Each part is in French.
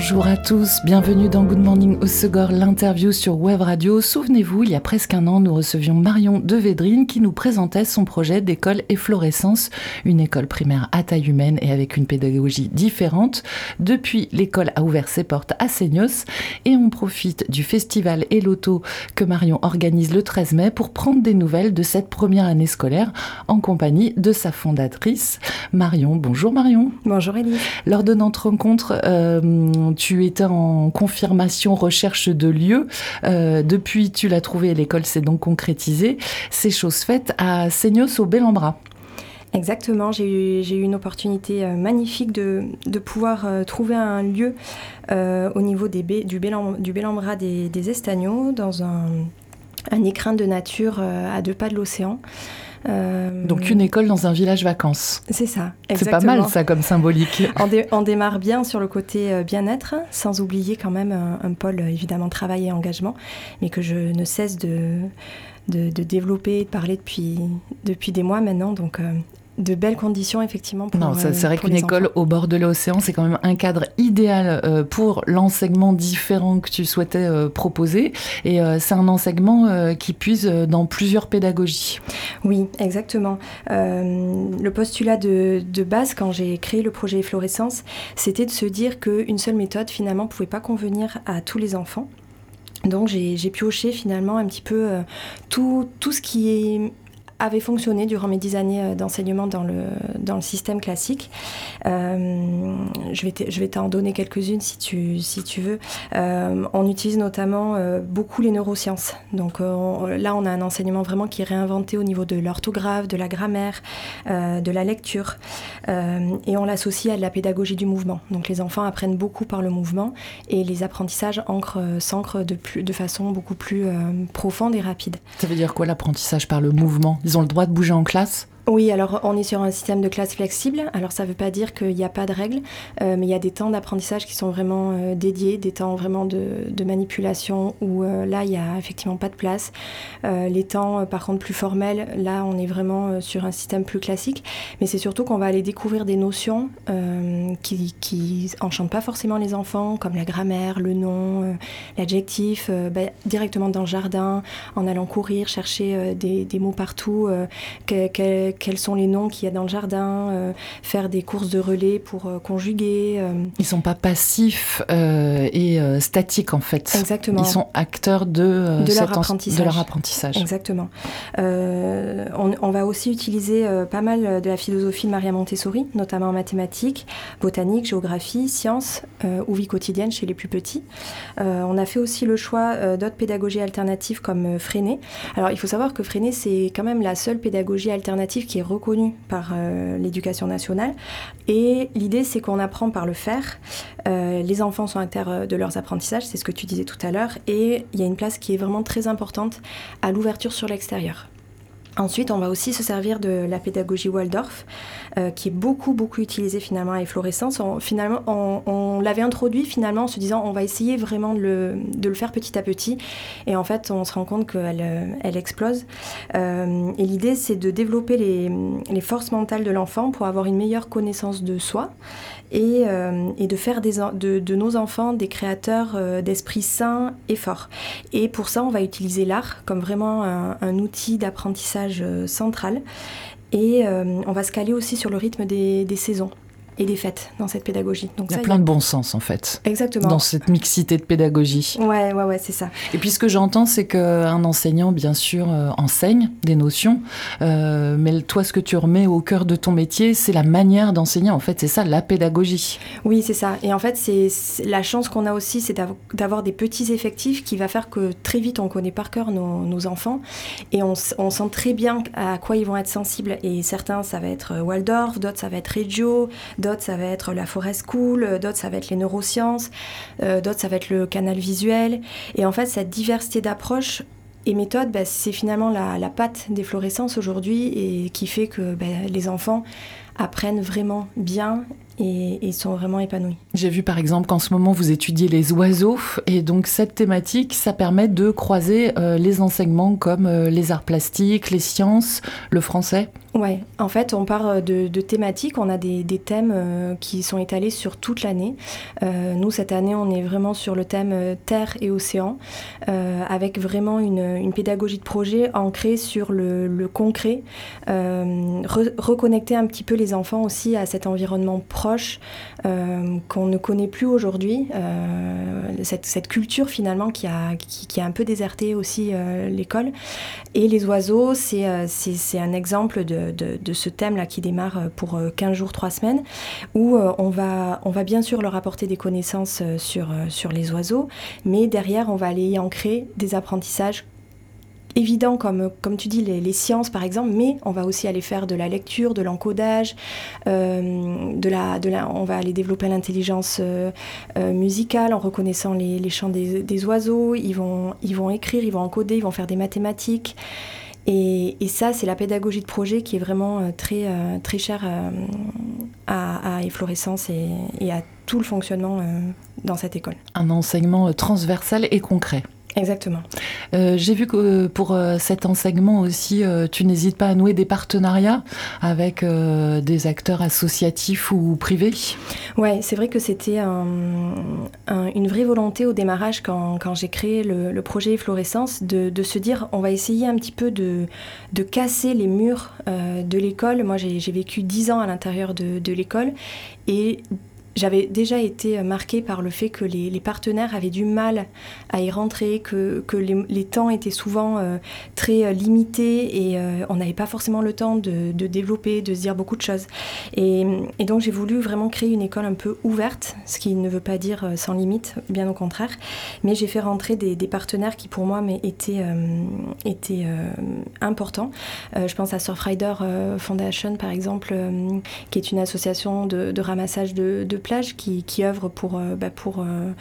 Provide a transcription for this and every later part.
Bonjour à tous, bienvenue dans Good Morning au Segor, l'interview sur Web Radio. Souvenez-vous, il y a presque un an, nous recevions Marion Devédrine qui nous présentait son projet d'école efflorescence, une école primaire à taille humaine et avec une pédagogie différente. Depuis, l'école a ouvert ses portes à Seignos et on profite du festival Eloto que Marion organise le 13 mai pour prendre des nouvelles de cette première année scolaire en compagnie de sa fondatrice, Marion. Bonjour Marion. Bonjour Elise. Lors de notre rencontre, euh, tu étais en confirmation recherche de lieu. Euh, depuis, tu l'as trouvé, l'école s'est donc concrétisée. C'est chose faite à Seignos au Bel-en-Bras. Exactement, j'ai eu, une opportunité euh, magnifique de, pouvoir euh, trouver un lieu au niveau du Bel-en-Bras des, des Estagnots, dans un écrin de nature à deux pas de l'océan. Euh, Donc une école dans un village vacances. C'est ça, C'est pas mal ça comme symbolique. on, démarre bien sur le côté euh, bien-être, sans oublier quand même un, pôle évidemment travail et engagement, mais que je ne cesse de, de, développer et de parler depuis, depuis des mois maintenant. Donc euh, de belles conditions effectivement pour Non, c'est vrai qu'une école au bord de l'océan, c'est quand même un cadre idéal euh, pour l'enseignement différent que tu souhaitais euh, proposer. Et euh, c'est un enseignement qui puise dans plusieurs pédagogies. Oui, exactement. le postulat de, de, base, quand j'ai créé le projet Efflorescence, c'était de se dire qu'une seule méthode finalement ne pouvait pas convenir à tous les enfants. Donc j'ai pioché finalement un petit peu tout, tout ce qui est avait fonctionné durant mes dix années euh, d'enseignement dans le, dans le système classique. Euh, je vais t'en donner quelques-unes si tu, si tu veux. Euh, on utilise notamment beaucoup les neurosciences. Donc là, on a un enseignement vraiment qui est réinventé au niveau de l'orthographe, de la grammaire, de la lecture. et on l'associe à de la pédagogie du mouvement. Donc les enfants apprennent beaucoup par le mouvement et les apprentissages s'ancrent de, de façon beaucoup plus profonde et rapide. Ça veut dire quoi l'apprentissage par le mouvement? Ils ont le droit de bouger en classe oui, alors on est sur un système de classe flexible. Alors ça ne veut pas dire qu'il n'y a pas de règles, euh, mais il y a des temps d'apprentissage qui sont vraiment euh, dédiés, des temps vraiment de, manipulation où euh, là il n'y a effectivement pas de place. les temps par contre plus formels, là on est vraiment sur un système plus classique. Mais c'est surtout qu'on va aller découvrir des notions qui, qui enchantent pas forcément les enfants, comme la grammaire, le nom, l'adjectif, bah, directement dans le jardin, en allant courir, chercher des, mots partout. Quels sont les noms qu'il y a dans le jardin, euh, faire des courses de relais pour euh, conjuguer. Euh. Ils sont pas passifs et statiques en fait. Exactement. Ils sont acteurs de, de, leur, apprentissage. de leur apprentissage. Exactement. On, va aussi utiliser pas mal de la philosophie de Maria Montessori, notamment en mathématiques, botanique, géographie, sciences ou vie quotidienne chez les plus petits. on a fait aussi le choix d'autres pédagogies alternatives comme Freinet. Alors il faut savoir que Freinet c'est quand même la seule pédagogie alternative qui est reconnu par euh, l'éducation nationale. Et l'idée, c'est qu'on apprend par le faire. Euh, les enfants sont acteurs euh, de leurs apprentissages, c'est ce que tu disais tout à l'heure. Et il y a une place qui est vraiment très importante à l'ouverture sur l'extérieur. Ensuite, on va aussi se servir de la pédagogie Waldorf, euh, qui est beaucoup, beaucoup utilisée finalement à efflorescence. finalement, on, l'avait introduit finalement en se disant on va essayer vraiment de le, faire petit à petit. Et en fait, on se rend compte qu'elle elle explose. Euh, et l'idée, c'est de développer les, forces mentales de l'enfant pour avoir une meilleure connaissance de soi et, euh, de faire de, nos enfants des créateurs d'esprit sain et fort. Et pour ça, on va utiliser l'art comme vraiment un outil d'apprentissage euh, central. Et euh, on va se caler aussi sur le rythme des saisons et des fêtes dans cette pédagogie. Donc il y a plein de bon sens en fait. Exactement. Dans cette mixité de pédagogie. Ouais, ouais, ouais, c'est ça. Et puis ce que j'entends, c'est qu'un enseignant, bien sûr, euh, enseigne des notions, euh, mais toi, ce que tu remets au cœur de ton métier, c'est la manière d'enseigner. En fait, c'est ça, la pédagogie. Oui, c'est ça. Et en fait, c'est la chance qu'on a aussi, c'est d'avoir des petits effectifs qui va faire que très vite, on connaît par cœur nos, enfants et on, on, sent très bien à quoi ils vont être sensibles. Et certains, ça va être Waldorf, d'autres, ça va être Reggio, d'autres ça va être la forêt school, d'autres ça va être les neurosciences, euh, d'autres ça va être le canal visuel. Et en fait, cette diversité d'approches et méthodes, bah, c'est finalement la, patte des fluorescences aujourd'hui et qui fait que bah, les enfants apprennent vraiment bien et, sont vraiment épanouis. J'ai vu par exemple qu'en ce moment vous étudiez les oiseaux et donc cette thématique, ça permet de croiser euh, les enseignements comme euh, les arts plastiques, les sciences, le français. Ouais, en fait, on part de, thématiques. On a des, thèmes euh, qui sont étalés sur toute l'année. nous, cette année, on est vraiment sur le thème terre et océan, avec vraiment une, pédagogie de projet ancrée sur le, concret, reconnecter un petit peu les enfants aussi à cet environnement proche euh, qu'on ne connaît plus aujourd'hui. Euh, cette, culture finalement qui a, qui, a un peu déserté aussi euh, l'école. Et les oiseaux, c'est un exemple de, de, ce thème-là qui démarre pour 15 jours, 3 semaines, où on, va, on va bien sûr leur apporter des connaissances sur, sur les oiseaux, mais derrière, on va aller y ancrer des apprentissages évident comme, comme tu dis, les, sciences par exemple, mais on va aussi aller faire de la lecture, de l'encodage, euh, de la, de la, on va aller développer l'intelligence euh, euh, musicale en reconnaissant les, les chants des, des, oiseaux, ils vont, ils vont écrire, ils vont encoder, ils vont faire des mathématiques. Et, ça, c'est la pédagogie de projet qui est vraiment très, très chère à, à Efflorescence et, à tout le fonctionnement dans cette école. Un enseignement transversal et concret. Exactement. Euh, j'ai vu que pour euh, cet enseignement aussi, euh, tu n'hésites pas à nouer des partenariats avec des acteurs associatifs ou privés? Ouais, c'est vrai que c'était une vraie volonté au démarrage quand, quand j'ai créé le, projet Efflorescence de, de, se dire on va essayer un petit peu de, de casser les murs de l'école. Moi, j'ai vécu dix ans à l'intérieur de, de l'école et j'avais déjà été marquée par le fait que les, partenaires avaient du mal à y rentrer, que, les, temps étaient souvent euh, très euh, limités et euh, on n'avait pas forcément le temps de, développer, de se dire beaucoup de choses. Et, donc j'ai voulu vraiment créer une école un peu ouverte, ce qui ne veut pas dire sans limite, bien au contraire. Mais j'ai fait rentrer des, partenaires qui pour moi étaient, étaient importants. je pense à Surfrider Foundation par exemple, qui est une association de, ramassage de, de qui, qui œuvrent pour, euh, bah, pour, euh,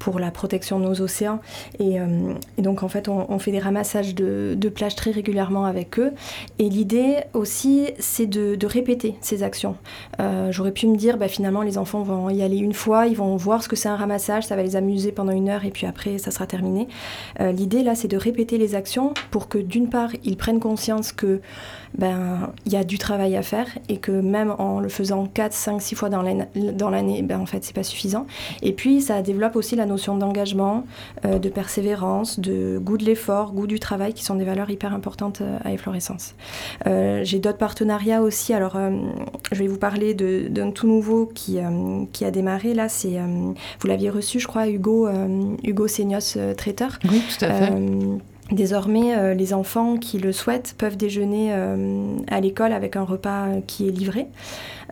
pour la protection de nos océans. Et, euh, donc en fait, on, fait des ramassages de, de, plages très régulièrement avec eux. Et l'idée aussi, c'est de, répéter ces actions. J'aurais pu me dire, bah, finalement, les enfants vont y aller une fois, ils vont voir ce que c'est un ramassage, ça va les amuser pendant une heure et puis après, ça sera terminé. L'idée là, c'est de répéter les actions pour que d'une part, ils prennent conscience que ben il y a du travail à faire et que même en le faisant 4, 5, 6 fois dans l'année, ben, en fait, c'est pas suffisant. Et puis, ça développe aussi la notion d'engagement, euh, de persévérance, de goût de l'effort, goût du travail, qui sont des valeurs hyper importantes euh, à Efflorescence. Euh, J'ai d'autres partenariats aussi. Alors, je vais vous parler d'un tout nouveau qui, qui a démarré. Là, c'est, vous l'aviez reçu, je crois, Hugo, Hugo Seignos, traiteur. Oui, tout à fait. Désormais, euh, les enfants qui le souhaitent peuvent déjeuner euh, à l'école avec un repas qui est livré.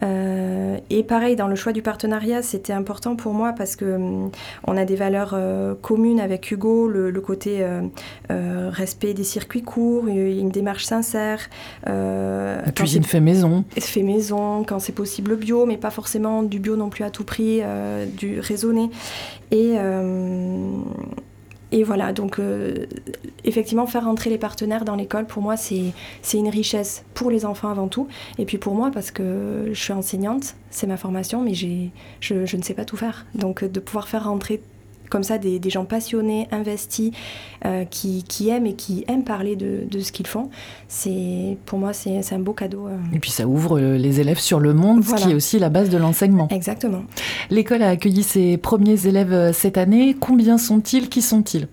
Euh, et pareil, dans le choix du partenariat, c'était important pour moi parce que on a des valeurs communes avec Hugo, le, côté respect des circuits courts, une démarche sincère. La cuisine fait maison. Fait maison, quand c'est possible bio, mais pas forcément du bio non plus à tout prix, du raisonné. Et et voilà, donc euh, effectivement, faire rentrer les partenaires dans l'école, pour moi, c'est une richesse pour les enfants avant tout. Et puis pour moi, parce que je suis enseignante, c'est ma formation, mais je, je ne sais pas tout faire. Donc de pouvoir faire rentrer comme ça des, gens passionnés, investis, euh, qui, aiment et qui aiment parler de, ce qu'ils font. C'est pour moi c'est un beau cadeau. Euh. Et puis ça ouvre euh, les élèves sur le monde, ce qui est aussi la base de l'enseignement. Exactement. L'école a accueilli ses premiers élèves cette année. Combien sont-ils? Qui sont-ils?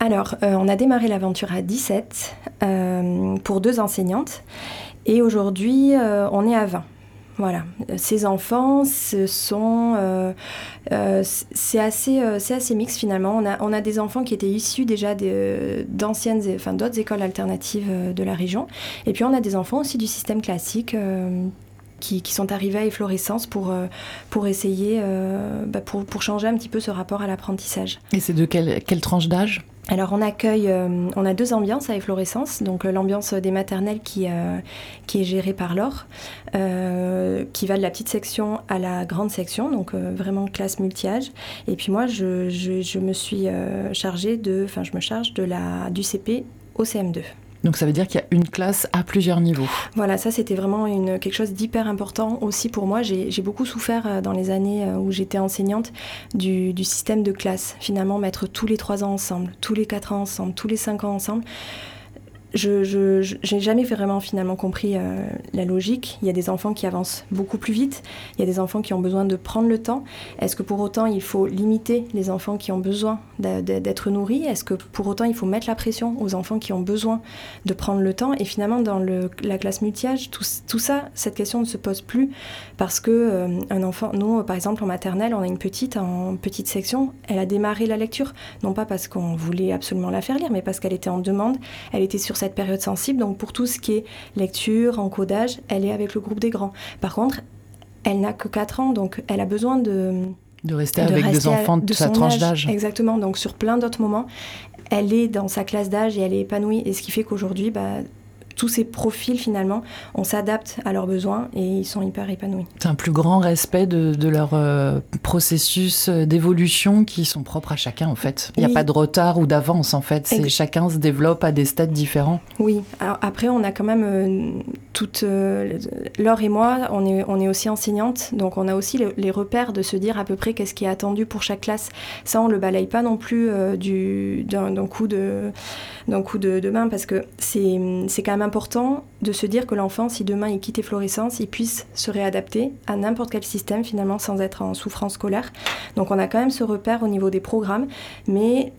Alors, on a démarré l'aventure à 17 pour deux enseignantes et aujourd'hui, on est à 20. Voilà, ces enfants, sont, euh, euh, c'est assez, euh, c'est assez mixte finalement. On a, on a des enfants qui étaient issus déjà d'anciennes, enfin d'autres écoles alternatives de la région, et puis on a des enfants aussi du système classique. Qui, qui, sont arrivés à efflorescence pour, pour essayer, bah pour, pour, changer un petit peu ce rapport à l'apprentissage. Et c'est de quelle, quelle tranche d'âge? Alors on accueille, euh, on a deux ambiances à Efflorescence, donc euh, l'ambiance des maternelles qui, euh, qui est gérée par Laure, qui va de la petite section à la grande section, donc vraiment classe multi-âge. Et puis moi je, je, je me suis chargée de, enfin je me charge de la, du CP au CM2. Donc ça veut dire qu'il y a une classe à plusieurs niveaux. Voilà, ça c'était vraiment quelque chose d'hyper important aussi pour moi. J'ai beaucoup souffert euh, dans les années euh, où j'étais enseignante du, du, système de classe. Finalement, mettre tous les trois ans ensemble, tous les quatre ans ensemble, tous les cinq ans ensemble je n'ai jamais vraiment finalement compris euh, la logique. Il y a des enfants qui avancent beaucoup plus vite, il y a des enfants qui ont besoin de prendre le temps. Est-ce que pour autant il faut limiter les enfants qui ont besoin d'être nourris? Est-ce que pour autant il faut mettre la pression aux enfants qui ont besoin de prendre le temps? Et finalement dans la classe multi-âge, tout, tout, ça, cette question ne se pose plus parce que euh, un enfant, nous par exemple en maternelle, on a une petite en petite section, elle a démarré la lecture, non pas parce qu'on voulait absolument la faire lire, mais parce qu'elle était en demande, elle était sur cette période sensible. Donc pour tout ce qui est lecture, encodage, elle est avec le groupe des grands. Par contre, elle n'a que 4 ans, donc elle a besoin de... De rester avec des enfants de, sa tranche d'âge. Exactement, donc sur plein d'autres moments, elle est dans sa classe d'âge et elle est épanouie. Et ce qui fait qu'aujourd'hui, bah, tous ces profils, finalement, on s'adapte à leurs besoins et ils sont hyper épanouis. C'est un plus grand respect de, leur euh, processus d'évolution qui sont propres à chacun, en fait. Il n'y a pas de retard ou d'avance, en fait. C'est chacun se développe à des stades différents. Oui. Alors, après, on a quand même euh, toute... Euh, Laure et moi, on est, on est aussi enseignantes, donc on a aussi les repères de se dire à peu près qu'est-ce qui est attendu pour chaque classe. Ça, on le balaye pas non plus d'un coup de d'un coup de, de, main parce que c'est quand même important de se dire que l'enfant, si demain il quitte Efflorescence, il puisse se réadapter à n'importe quel système finalement sans être en souffrance scolaire. Donc on a quand même ce repère au niveau des programmes, mais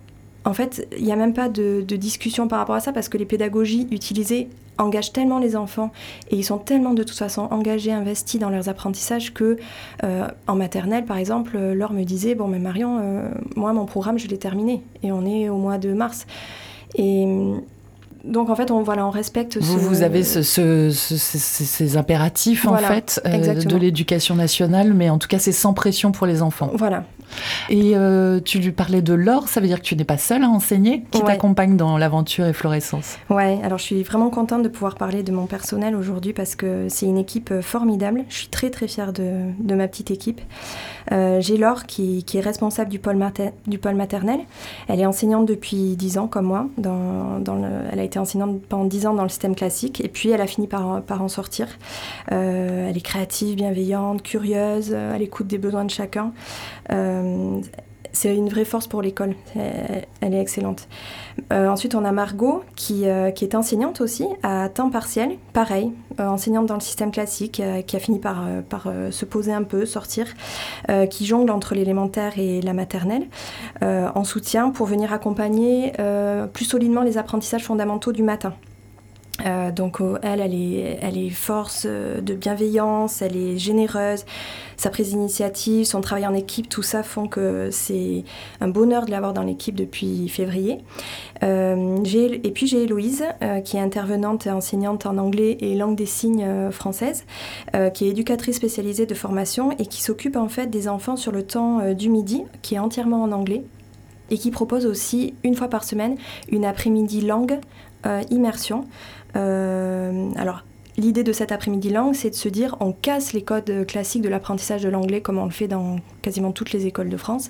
en fait, il n'y a même pas de, discussion par rapport à ça parce que les pédagogies utilisées engagent tellement les enfants et ils sont tellement de toute façon engagés, investis dans leurs apprentissages que euh, en maternelle, par exemple, Laure me disait bon, mais Marion, euh, moi mon programme je l'ai terminé et on est au mois de mars. Donc en fait, on, voilà, on respecte. Vous, vous avez ce, ces impératifs en fait euh, de l'éducation nationale, mais en tout cas, c'est sans pression pour les enfants. Voilà. Et euh, tu lui parlais de l'or, ça veut dire que tu n'es pas seule à enseigner, qui t'accompagne dans l'aventure et Florescence? Ouais, alors je suis vraiment contente de pouvoir parler de mon personnel aujourd'hui parce que c'est une équipe euh, formidable. Je suis très très fière de, de ma petite équipe. Euh, J'ai Laure qui, qui, est responsable du pôle, du pôle maternel. Elle est enseignante depuis 10 ans comme moi. Dans, dans le, elle a été enseignante pendant 10 ans dans le système classique et puis elle a fini par, en sortir. Euh, elle est créative, bienveillante, curieuse, à l'écoute des besoins de chacun. Euh, c'est une vraie force pour l'école. Elle est excellente. Euh, ensuite, on a Margot qui, euh, qui, est enseignante aussi à temps partiel. Pareil, enseignante dans le système classique, qui a fini par, par se poser un peu, sortir, qui jongle entre l'élémentaire et la maternelle en soutien pour venir accompagner plus solidement les apprentissages fondamentaux du matin. Euh, donc oh, elle, elle est, force euh, de bienveillance, elle est généreuse, sa prise d'initiative, son travail en équipe, tout ça font que c'est un bonheur de l'avoir dans l'équipe depuis février. Euh, et puis j'ai Héloïse, qui est intervenante et enseignante en anglais et langue des signes française, qui est éducatrice spécialisée de formation et qui s'occupe en fait des enfants sur le temps du midi, qui est entièrement en anglais et qui propose aussi une fois par semaine une après-midi langue immersion euh, alors, L'idée de cet après-midi langue, c'est de se dire on casse les codes classiques de l'apprentissage de l'anglais comme on le fait dans quasiment toutes les écoles de France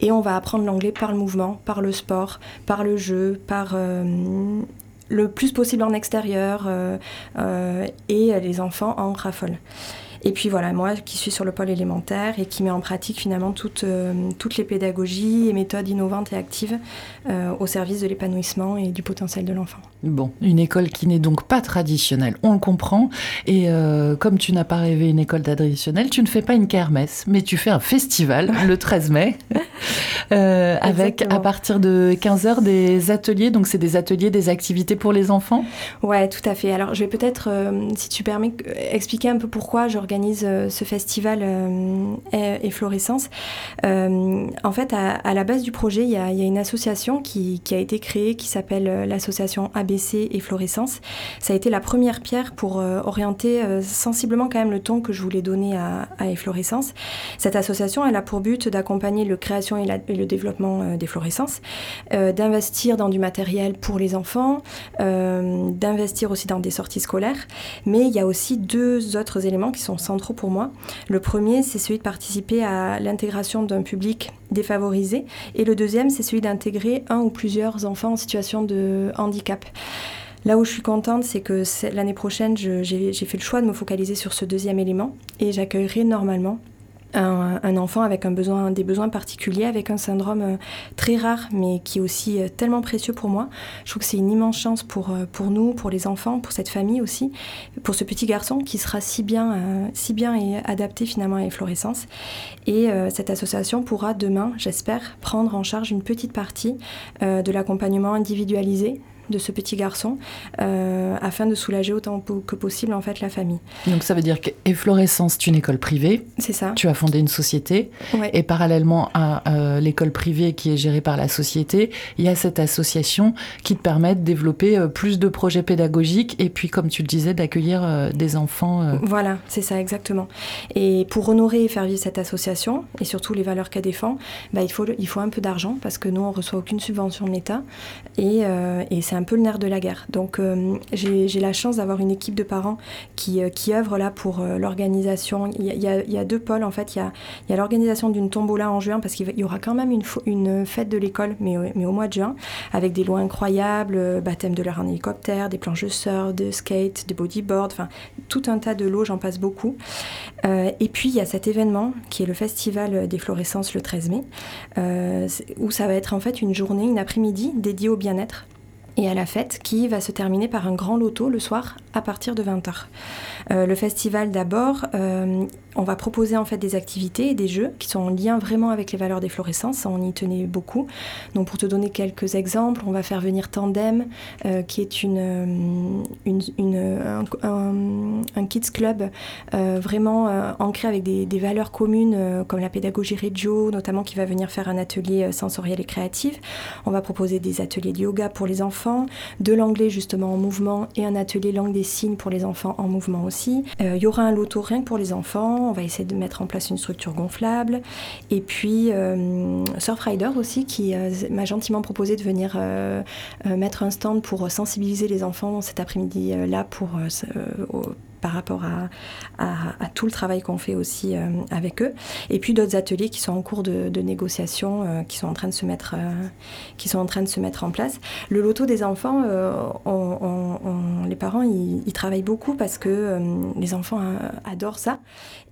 et on va apprendre l'anglais par le mouvement, par le sport, par le jeu, par euh, le plus possible en extérieur euh, et les enfants en raffolent. Et puis voilà, moi qui suis sur le pôle élémentaire et qui met en pratique finalement toutes, euh, toutes les pédagogies et méthodes innovantes et actives euh, au service de l'épanouissement et du potentiel de l'enfant. Bon, une école qui n'est donc pas traditionnelle, on le comprend. Et euh, comme tu n'as pas rêvé une école traditionnelle, tu ne fais pas une kermesse, mais tu fais un festival le 13 mai, avec à partir de 15h des ateliers. Donc c'est des ateliers, des activités pour les enfants? Ouais, tout à fait. Alors je vais peut-être, si tu permets, expliquer un peu pourquoi je organise euh, ce festival euh, Efflorescence. Euh, en fait, à, la base du projet, il y a, une association qui, a été créée qui s'appelle l'association ABC Efflorescence. Ça a été la première pierre pour orienter sensiblement quand même le ton que je voulais donner à, à Efflorescence. Cette association, elle a pour but d'accompagner le création et, le développement d'Efflorescence, d'investir dans du matériel pour les enfants, d'investir aussi dans des sorties scolaires. Mais il y a aussi deux autres éléments qui sont centraux pour moi. Le premier, c'est celui de participer à l'intégration d'un public défavorisé. Et le deuxième, c'est celui d'intégrer un ou plusieurs enfants en situation de handicap. Là où je suis contente, c'est que l'année prochaine, j'ai fait le choix de me focaliser sur ce deuxième élément et j'accueillerai normalement un, enfant avec des besoins particuliers, avec un syndrome euh, très rare, mais qui est aussi euh, tellement précieux pour moi. Je trouve que c'est une immense chance pour, euh, pour nous, pour les enfants, pour cette famille aussi, pour ce petit garçon qui sera si bien, si bien et adapté finalement à l'efflorescence. Et cette association pourra demain, j'espère, prendre en charge une petite partie de l'accompagnement individualisé de ce petit garçon euh, afin de soulager autant que possible en fait la famille. Donc ça veut dire qu'Efflorescence, c'est une école privée. C'est ça. Tu as fondé une société et parallèlement à euh, l'école privée qui est gérée par la société, il y a cette association qui te permet de développer euh, plus de projets pédagogiques et puis comme tu le disais d'accueillir des enfants. Voilà, c'est ça exactement. Et pour honorer et faire vivre cette association et surtout les valeurs qu'elle défend, bah, il, faut, il faut un peu d'argent parce que nous on reçoit aucune subvention de l'État et, et c'est un peu le nerf de la guerre. Donc euh, j'ai la chance d'avoir une équipe de parents qui, euh, qui œuvrent là pour euh, l'organisation. Il, y a deux pôles en fait. Il y a, l'organisation d'une tombola en juin parce qu'il y aura quand même une, fête de l'école, mais, au mois de juin, avec des lois incroyables, baptême de l'air en hélicoptère, des planches de surf, de skate, des bodyboard, enfin tout un tas de lots, j'en passe beaucoup. et puis il y a cet événement qui est le festival des florescences le 13 mai, où ça va être en fait une journée, une après-midi dédiée au bien-être et à la fête qui va se terminer par un grand loto le soir à partir de 20h. Euh, le festival d'abord, euh, on va proposer en fait des activités et des jeux qui sont en lien vraiment avec les valeurs des florescences, on y tenait beaucoup. Donc pour te donner quelques exemples, on va faire venir Tandem, euh, qui est une, un, kids club vraiment ancré avec des, valeurs communes comme la pédagogie Reggio, notamment qui va venir faire un atelier sensoriel et créatif. On va proposer des ateliers de yoga pour les enfants, de l'anglais justement en mouvement et un atelier langue des signes pour les enfants en mouvement aussi. Il y aura un loto rien que pour les enfants on va essayer de mettre en place une structure gonflable. Et puis euh, Surfrider aussi qui euh, m'a gentiment proposé de venir euh, mettre un stand pour sensibiliser les enfants cet après-midi-là pour par rapport à, à, tout le travail qu'on fait aussi euh, avec eux. Et puis d'autres ateliers qui sont en cours de, de négociation, euh, qui sont en train de se mettre, euh, qui sont en train de se mettre en place. Le loto des enfants, on, les parents, ils, travaillent beaucoup parce que les enfants adorent ça.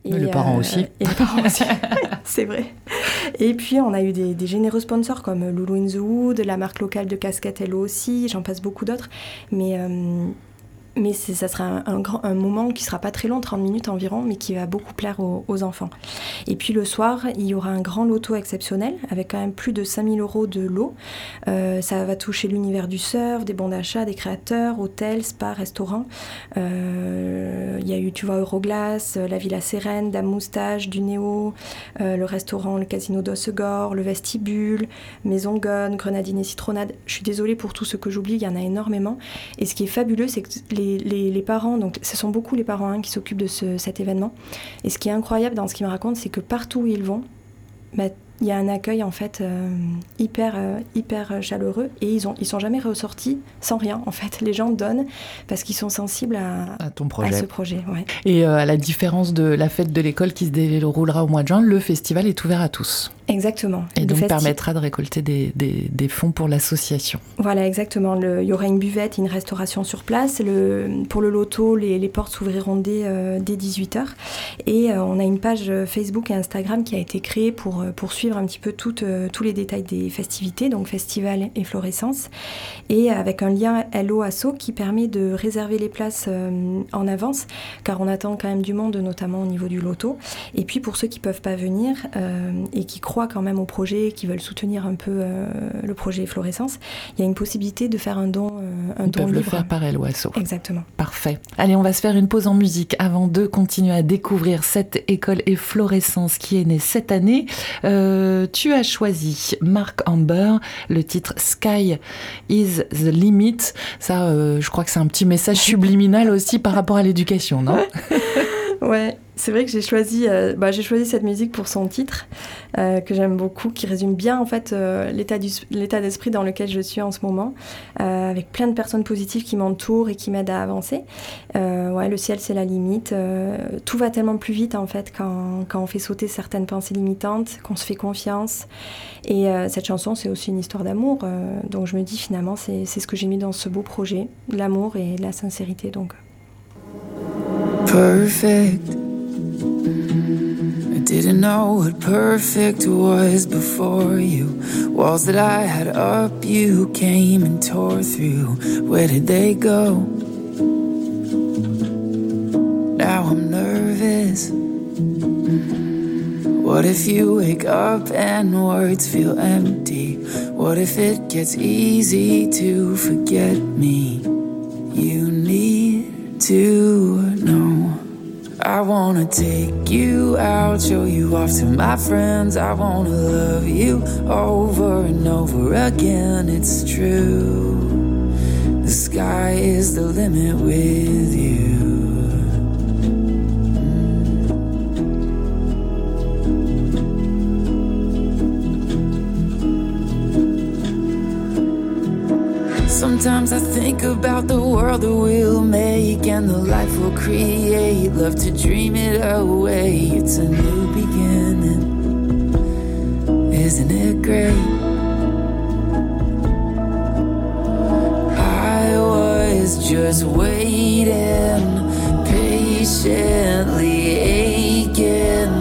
Et, les parents aussi. Et les parents aussi, c'est vrai. Et puis on a eu des, des, généreux sponsors comme Loulou in the Wood, la marque locale de casquettes elle aussi, j'en passe beaucoup d'autres. Mais mais ça sera un, moment qui sera pas très long, 30 minutes environ, mais qui va beaucoup plaire aux, enfants. Et puis le soir, il y aura un grand loto exceptionnel avec quand même plus de 5000 euros de lot. Euh, ça va toucher l'univers du surf, des bons d'achat, des créateurs, hôtels, spas, restaurants. Euh, il y a eu, tu vois, Euroglace, la Villa Sérène, Dame Moustache, du Néo, euh, le restaurant, le casino d'Ossegor, le vestibule, Maison Gonne, Grenadine et Citronade. Je suis désolée pour tout ce que j'oublie, il y en a énormément. Et ce qui est fabuleux, c'est que les les, parents, donc ce sont beaucoup les parents hein, qui s'occupent de cet événement. Et ce qui est incroyable dans ce qu'ils me racontent, c'est que partout où ils vont, bah, il y a un accueil en fait euh, hyper euh, hyper chaleureux et ils ont ils sont jamais ressortis sans rien en fait les gens donnent parce qu'ils sont sensibles à, ton projet. ce projet et euh, à la différence de la fête de l'école qui se déroulera au mois de juin le festival est ouvert à tous Exactement. Et donc permettra de récolter des, des, fonds pour l'association. Voilà, exactement. Le, il y aura une buvette, une restauration sur place. Le, pour le loto, les, les portes s'ouvriront dès, euh, dès 18h. Et euh, on a une page Facebook et Instagram qui a été créée pour, euh, pour suivre un petit peu tous les détails des festivités, donc festival et florescence. Et avec un lien Hello Asso qui permet de réserver les places en avance, car on attend quand même du monde, notamment au niveau du loto. Et puis pour ceux qui ne peuvent pas venir et qui croient quand même au projet, qui veulent soutenir un peu euh, le projet Florescence, il y a une possibilité de faire un don, euh, un Ils peuvent le faire par Eloasso. Exactement. Parfait. Allez, on va se faire une pause en musique avant de continuer à découvrir cette école et Florescence qui est née cette année. Euh, tu as choisi Mark Amber, le titre Sky is the limit. Ça, je crois que c'est un petit message subliminal aussi par rapport à l'éducation, non? Ouais, c'est vrai que j'ai choisi, euh, bah, j'ai choisi cette musique pour son titre, euh, que j'aime beaucoup, qui résume bien en fait euh, l'état d'esprit dans lequel je suis en ce moment, avec plein de personnes positives qui m'entourent et qui m'aident à avancer. ouais, le ciel c'est la limite. tout va tellement plus vite en fait quand, quand, on fait sauter certaines pensées limitantes, qu'on se fait confiance. Et cette chanson c'est aussi une histoire d'amour, donc je me dis finalement c'est ce que j'ai mis dans ce beau projet, l'amour et la sincérité donc. Perfect. I didn't know what perfect was before you. Walls that I had up, you came and tore through. Where did they go? Now I'm nervous. What if you wake up and words feel empty? What if it gets easy to forget me? You need to know. I wanna take you out, show you off to my friends. I wanna love you over and over again. It's true. The sky is the limit with you. Sometimes I think about the world that we'll make and the life we'll create. Love to dream it away. It's a new beginning. Isn't it great? I was just waiting, patiently aching.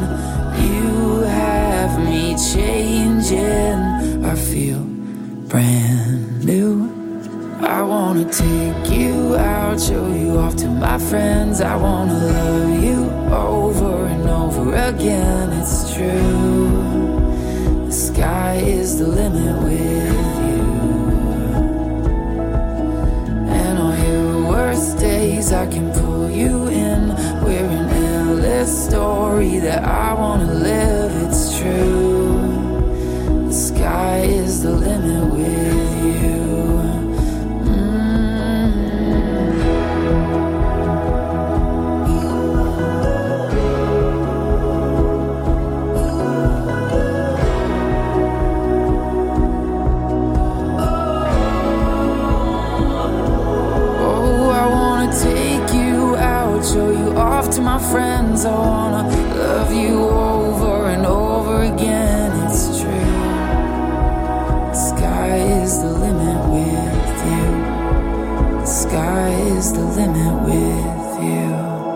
You have me changing. I feel brand wanna take you out, show you off to my friends. I wanna love you over and over again. It's true. The sky is the limit with you. And on your worst days, I can pull you in. We're an endless story that I wanna live. It's true. To my friends. I wanna love you over and over again. It's true. The sky is the limit with you. The sky is the limit with you.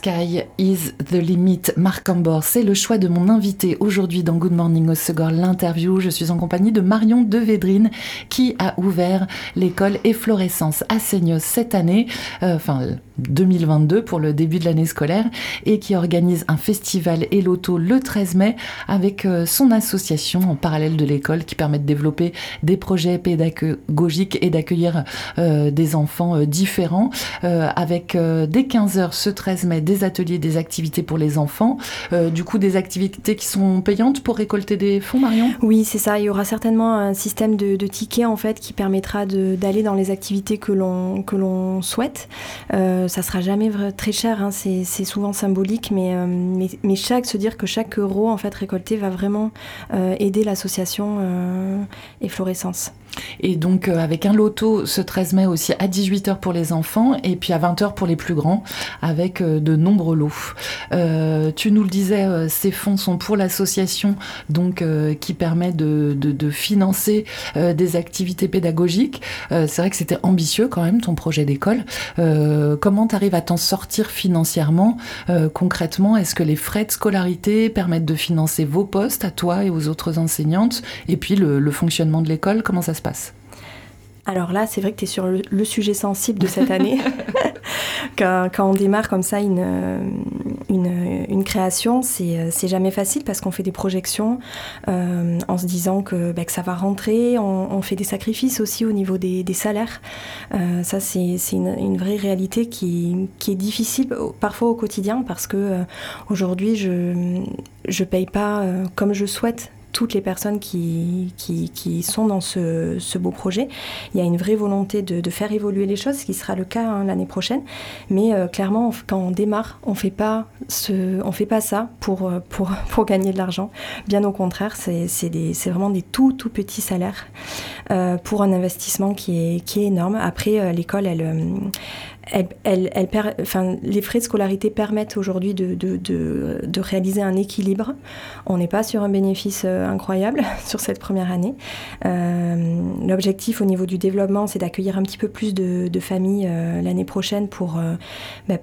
Sky is the limit. Marc Ambor, c'est le choix de mon invité aujourd'hui dans Good Morning au l'interview. Je suis en compagnie de Marion Devédrine qui a ouvert l'école Efflorescence à Seignos cette année, euh, enfin 2022 pour le début de l'année scolaire et qui organise un festival Eloto le 13 mai avec euh, son association en parallèle de l'école qui permet de développer des projets pédagogiques et d'accueillir euh, des enfants différents avec dès 15h ce 13 mai des ateliers, des activités pour les enfants. Euh, du coup, des activités qui sont payantes pour récolter des fonds, Marion? Oui, c'est ça. Il y aura certainement un système de, tickets en fait qui permettra d'aller dans les activités que l'on que l'on souhaite. Euh, ça sera jamais très cher. Hein. C'est souvent symbolique, mais, euh, mais, mais chaque se dire que chaque euro en fait récolté va vraiment euh, aider l'association Efflorescence. Et donc euh, avec un loto ce 13 mai aussi à 18h pour les enfants et puis à 20h pour les plus grands avec euh, de nombreux lots. Euh, tu nous le disais, ces fonds sont pour l'association donc qui permet de, financer des activités pédagogiques. C'est vrai que c'était ambitieux quand même ton projet d'école. comment tu arrives à t'en sortir financièrement concrètement? Est-ce que les frais de scolarité permettent de financer vos postes à toi et aux autres enseignantes? Et puis le, le fonctionnement de l'école Comment ça se passe alors là, c'est vrai que tu es sur le, sujet sensible de cette année. quand, on démarre comme ça une, une, création, euh, c'est jamais facile parce qu'on fait des projections euh, en se disant que, bah, que, ça va rentrer. On, fait des sacrifices aussi au niveau des, salaires. Euh, ça, c'est une, vraie réalité qui, qui, est difficile parfois au quotidien parce que aujourd'hui, je ne paye pas comme je souhaite toutes les personnes qui, qui, sont dans ce, ce, beau projet. Il y a une vraie volonté de, de faire évoluer les choses, ce qui sera le cas hein, l'année prochaine. Mais euh, clairement, quand on démarre, on fait fait pas ça pour, euh, pour, pour gagner de l'argent. Bien au contraire, c'est vraiment des tout tout petits salaires euh, pour un investissement qui est, qui est énorme. Après, l'école, elle, les frais de scolarité permettent aujourd'hui de, réaliser un équilibre. On n'est pas sur un bénéfice euh, incroyable sur cette première année. Euh, l'objectif au niveau du développement, c'est d'accueillir un petit peu plus de, familles euh, l'année prochaine pour, bah,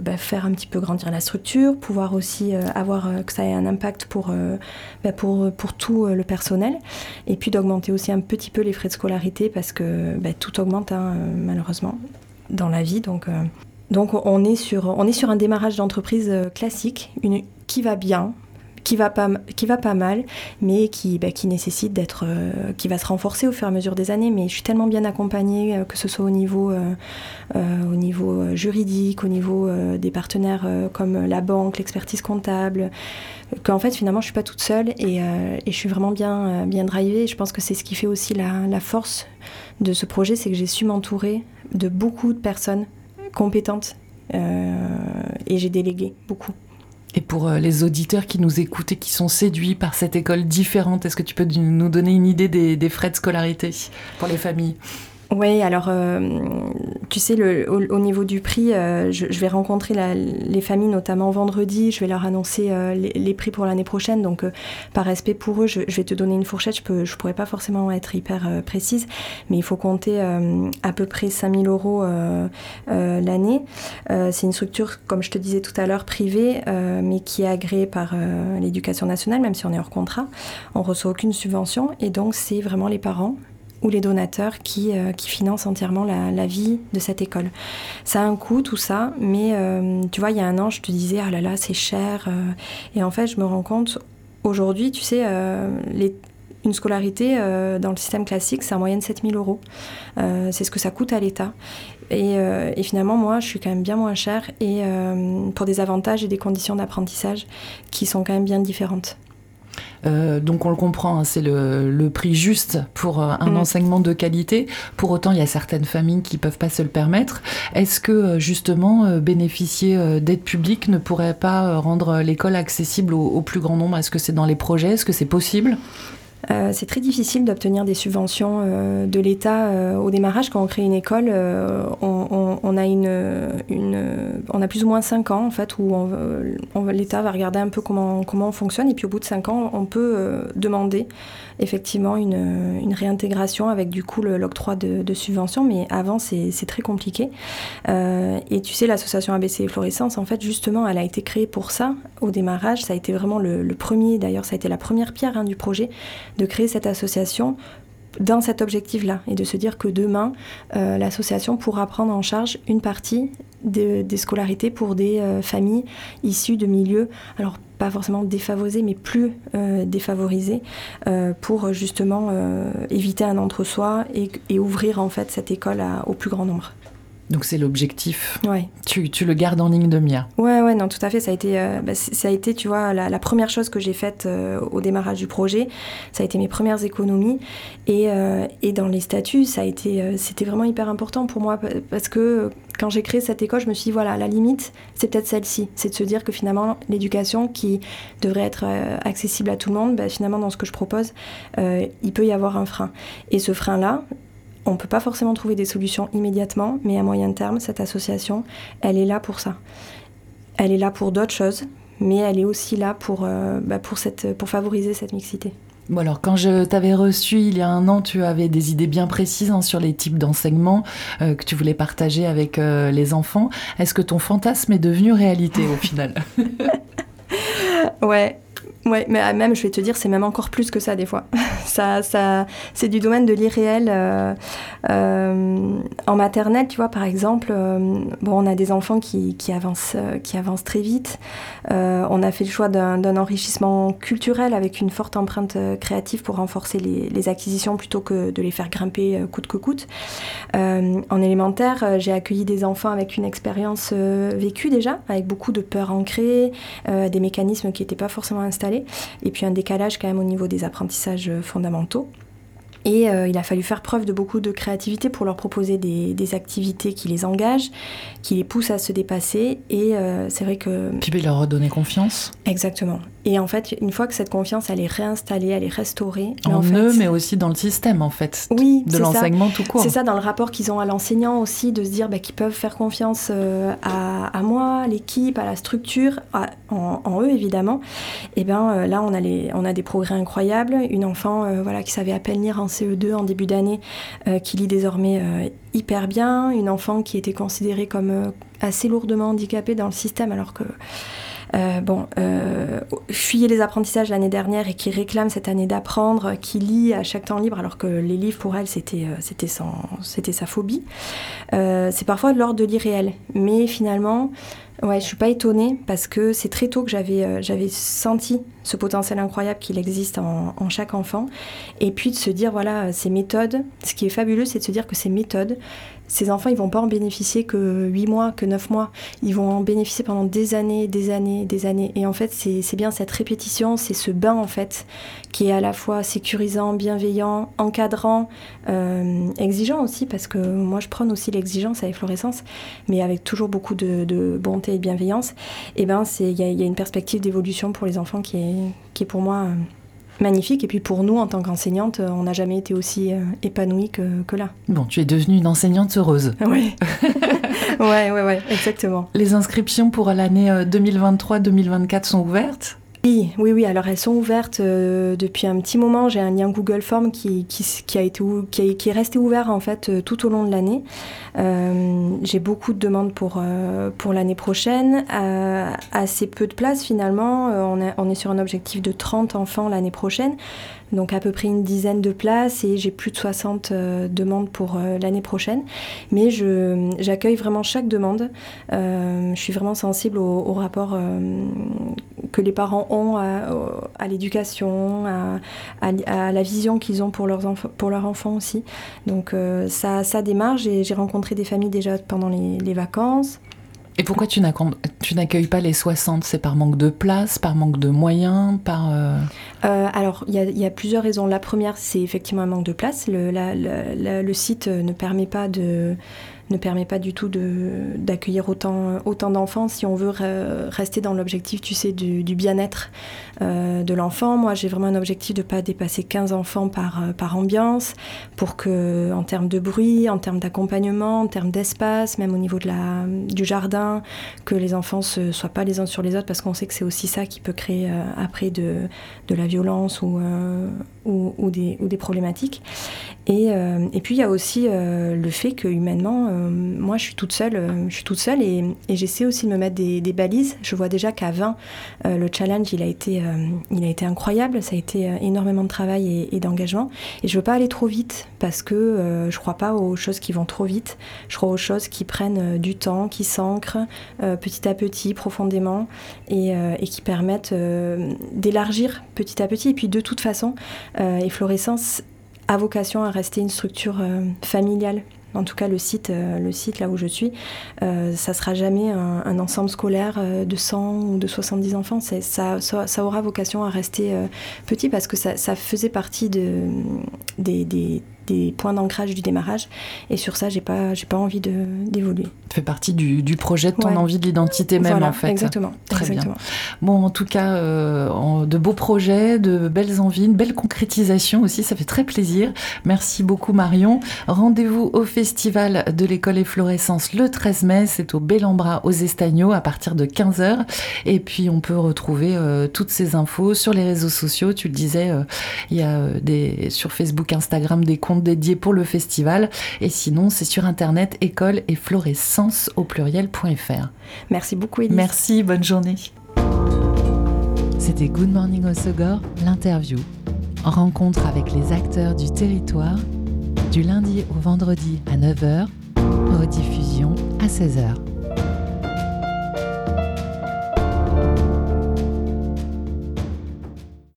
bah, faire un petit peu grandir la structure, pouvoir aussi avoir que ça ait un impact pour, bah, tout le personnel, et puis d'augmenter aussi un petit peu les frais de scolarité parce que tout augmente hein, malheureusement dans la vie. Donc, euh, donc on, est sur, on est sur un démarrage d'entreprise euh, classique, une, qui va bien, qui va pas, qui va pas mal, mais qui, bah, qui nécessite d'être, euh, qui va se renforcer au fur et à mesure des années. Mais je suis tellement bien accompagnée, que ce soit au niveau, au niveau juridique, au niveau des partenaires comme la banque, l'expertise comptable, qu'en fait finalement je suis pas toute seule et, je suis vraiment bien, bien drivée. Je pense que c'est ce qui fait aussi la force de ce projet, c'est que j'ai su m'entourer de beaucoup de personnes compétentes euh, et j'ai délégué beaucoup. Et pour euh, les auditeurs qui nous écoutent et qui sont séduits par cette école différente, est-ce que tu peux nous donner une idée des frais de scolarité pour les familles? Oui, alors euh, tu sais, le, au, niveau du prix, euh, je, vais rencontrer les familles notamment vendredi, je vais leur annoncer euh, les, prix pour l'année prochaine, donc par respect pour eux, je, vais te donner une fourchette, je ne pourrais pas forcément être hyper précise, mais il faut compter à peu près 5000 euros l'année. C'est une structure, comme je te disais tout à l'heure, privée, mais qui est agréée par l'éducation nationale, même si on est hors contrat. On reçoit aucune subvention, et donc c'est vraiment les parents ou les donateurs qui, euh, financent entièrement la, vie de cette école. Ça a un coût tout ça, mais euh, tu vois, il y a un an, je te disais, ah là là, c'est cher. Euh. et en fait, je me rends compte, aujourd'hui, tu sais, une scolarité dans le système classique, c'est en moyenne 7000 euros. c'est ce que ça coûte à l'État. Et, et, finalement, moi, je suis quand même bien moins chère et pour des avantages et des conditions d'apprentissage qui sont quand même bien différentes. Euh, donc on le comprend, hein, c'est le, prix juste pour euh, un mm. enseignement de qualité. Pour autant, il y a certaines familles qui peuvent pas se le permettre. Est-ce que euh, justement bénéficier d'aide publique ne pourrait pas rendre l'école accessible au plus grand nombre? Est-ce que c'est dans les projets? Est-ce que c'est possible? Euh, c'est très difficile d'obtenir des subventions euh, de l'État euh, au démarrage. Quand on crée une école, on, a une, on a plus ou moins 5 ans en fait où l'État va regarder un peu comment, comment on fonctionne et puis au bout de 5 ans, on peut demander effectivement une, réintégration avec du coup l'octroi de, subventions, mais avant c'est très compliqué. et tu sais, l'association ABC Florescence, en fait, justement, elle a été créée pour ça au démarrage. Ça a été vraiment le, premier, d'ailleurs, ça a été la première pierre hein, du projet de créer cette association dans cet objectif-là et de se dire que demain, euh, l'association pourra prendre en charge une partie des scolarités pour des euh, familles issues de milieux, alors pas forcément défavorisés, mais plus euh, défavorisés, pour justement éviter un entre-soi et, ouvrir en fait cette école au plus grand nombre. Donc c'est l'objectif. Ouais. Tu, tu, le gardes en ligne de mire. Ouais, ouais, non, tout à fait. Ça a été, euh, bah, ça a été tu vois, la, première chose que j'ai faite euh, au démarrage du projet. Ça a été mes premières économies. Et, euh, et dans les statuts, ça a été, c'était vraiment hyper important pour moi parce que quand j'ai créé cette école, je me suis dit, voilà, la limite, c'est peut-être celle-ci. C'est de se dire que finalement, l'éducation qui devrait être accessible à tout le monde, bah, finalement, dans ce que je propose, il peut y avoir un frein. Et ce frein-là, on ne peut pas forcément trouver des solutions immédiatement, mais à moyen terme, cette association, elle est là pour ça. Elle est là pour d'autres choses, mais elle est aussi là pour, euh, bah, pour, cette, pour favoriser cette mixité. Bon alors, quand je t'avais reçu il y a un an, tu avais des idées bien précises hein, sur les types d'enseignement euh, que tu voulais partager avec euh, les enfants. Est-ce que ton fantasme est devenu réalité au final? Ouais, Ouais, mais ah, même, je vais te dire, c'est même encore plus que ça des fois. ça, ça, c'est du domaine de l'irréel. Euh, euh, en maternelle, tu vois, par exemple, euh, bon, on a des enfants qui, avancent, qui avancent très vite. on a fait le choix d'un, enrichissement culturel avec une forte empreinte créative pour renforcer les, les, acquisitions plutôt que de les faire grimper coûte que coûte. en élémentaire, j'ai accueilli des enfants avec une expérience vécue déjà, avec beaucoup de peurs ancrées, des mécanismes qui n'étaient pas forcément installés Et puis un décalage quand même au niveau des apprentissages fondamentaux. Et euh, il a fallu faire preuve de beaucoup de créativité pour leur proposer des, des activités qui les engagent, qui les poussent à se dépasser. Et euh, c'est vrai que... Puis leur redonner confiance. Exactement. Et en fait, une fois que cette confiance, elle est réinstallée, elle est restaurée. En, eux, mais aussi dans le système, en fait. Oui, de l'enseignement tout court. C'est ça, dans le rapport qu'ils ont à l'enseignant aussi, de se dire bah, qu'ils peuvent faire confiance euh, à, à, moi, à l'équipe, à la structure, à, en, en, eux évidemment. Et bien là, on a, les, on a des progrès incroyables. Une enfant voilà, qui savait à peine lire en CE2 en début d'année, euh, qui lit désormais euh, hyper bien, une enfant qui était considérée comme euh, assez lourdement handicapée dans le système alors que euh, bon, euh, les apprentissages l'année dernière et qui réclame cette année d'apprendre, qui lit à chaque temps libre alors que les livres pour elle c'était c'était c'était sa phobie. c'est parfois de l'ordre de l'irréel, mais finalement Ouais, je suis pas étonnée parce que c'est très tôt que j'avais euh, j'avais senti ce potentiel incroyable qu'il existe en, en, chaque enfant. Et puis de se dire, voilà, ces méthodes, ce qui est fabuleux, c'est de se dire que ces méthodes, ces enfants, ils vont pas en bénéficier que 8 mois, que 9 mois. Ils vont en bénéficier pendant des années, des années, des années. Et en fait, c'est bien cette répétition, c'est ce bain, en fait, qui est à la fois sécurisant, bienveillant, encadrant, euh, exigeant aussi, parce que moi, je prône aussi l'exigence avec Florescence, mais avec toujours beaucoup de, bonté et de bienveillance. Et ben, il y, y a, une perspective d'évolution pour les enfants qui est, qui est pour moi... Euh, magnifique. Et puis pour nous, en tant qu'enseignante, on n'a jamais été aussi euh, épanouie que, que, là. Bon, tu es devenue une enseignante heureuse. Oui, ouais, ouais, ouais, exactement. Les inscriptions pour l'année 2023-2024 euh, sont ouvertes oui, oui, oui. Alors elles sont ouvertes euh, depuis un petit moment. J'ai un lien Google Form qui, a été qui, est resté ouvert en fait euh, tout au long de l'année. Euh, J'ai beaucoup de demandes pour pour l'année prochaine. assez peu de place finalement. on, a, on est sur un objectif de 30 enfants l'année prochaine donc à peu près une dizaine de places et j'ai plus de 60 euh, demandes pour euh, l'année prochaine. Mais j'accueille vraiment chaque demande. Euh, je suis vraiment sensible au, rapport que les parents ont à, l'éducation, à, la vision qu'ils ont pour leurs, pour leurs enfants aussi. Donc ça, ça démarre. J'ai rencontré des familles déjà pendant les vacances. Et pourquoi tu n'accueilles pas les 60 C'est par manque de place, par manque de moyens, par... Euh... Euh, alors, il y, a plusieurs raisons. La première, c'est effectivement un manque de place. Le, site ne permet pas de ne permet pas du tout d'accueillir autant, autant d'enfants si on veut rester dans l'objectif, tu sais, du, bien-être euh, de l'enfant. Moi, j'ai vraiment un objectif de ne pas dépasser 15 enfants par, euh, par ambiance pour que, en termes de bruit, en termes d'accompagnement, en termes d'espace, même au niveau de la, du jardin, que les enfants ne soient pas les uns sur les autres parce qu'on sait que c'est aussi ça qui peut créer euh, après de, de la violence ou, ou, ou, des, ou des problématiques. Et, euh, et puis il y a aussi euh, le fait que humainement, euh, moi je suis toute seule, je suis toute seule et, et j'essaie aussi de me mettre des, balises. Je vois déjà qu'à 20, euh, le challenge il a été, il a été incroyable, ça a été énormément de travail et, et d'engagement. Et je veux pas aller trop vite parce que je crois pas aux choses qui vont trop vite. Je crois aux choses qui prennent du temps, qui s'ancrent petit à petit, profondément et, et qui permettent d'élargir petit à petit. Et puis de toute façon, efflorescence a vocation à rester une structure euh, familiale. En tout cas, le site, euh, le site là où je suis, euh, ça sera jamais un, ensemble scolaire euh, de 100 ou de 70 enfants. Ça, aura vocation à rester euh, petit parce que ça, faisait partie de, des des points d'ancrage du démarrage. Et sur ça, j'ai pas, j'ai pas envie d'évoluer. Ça fait partie du, du projet de ton ouais. envie de l'identité même, voilà, en fait. Exactement. Très exactement. bien. Bon, en tout cas, euh, de beaux projets, de belles envies, une belle concrétisation aussi. Ça fait très plaisir. Merci beaucoup, Marion. Rendez-vous au Festival de l'école Efflorescence le 13 mai. C'est au Bellambra, aux Estagnos, à partir de 15h. Et puis, on peut retrouver euh, toutes ces infos sur les réseaux sociaux. Tu le disais, euh, il y a des, sur Facebook, Instagram, des comptes dédiés pour le festival. Et sinon, c'est sur Internet, école et florescence au pluriel.fr. Merci beaucoup, Elise. Merci, bonne journée. C'était Good Morning Osogor, l'interview. Rencontre avec les acteurs du territoire, du lundi au vendredi à 9h, rediffusion à 16h.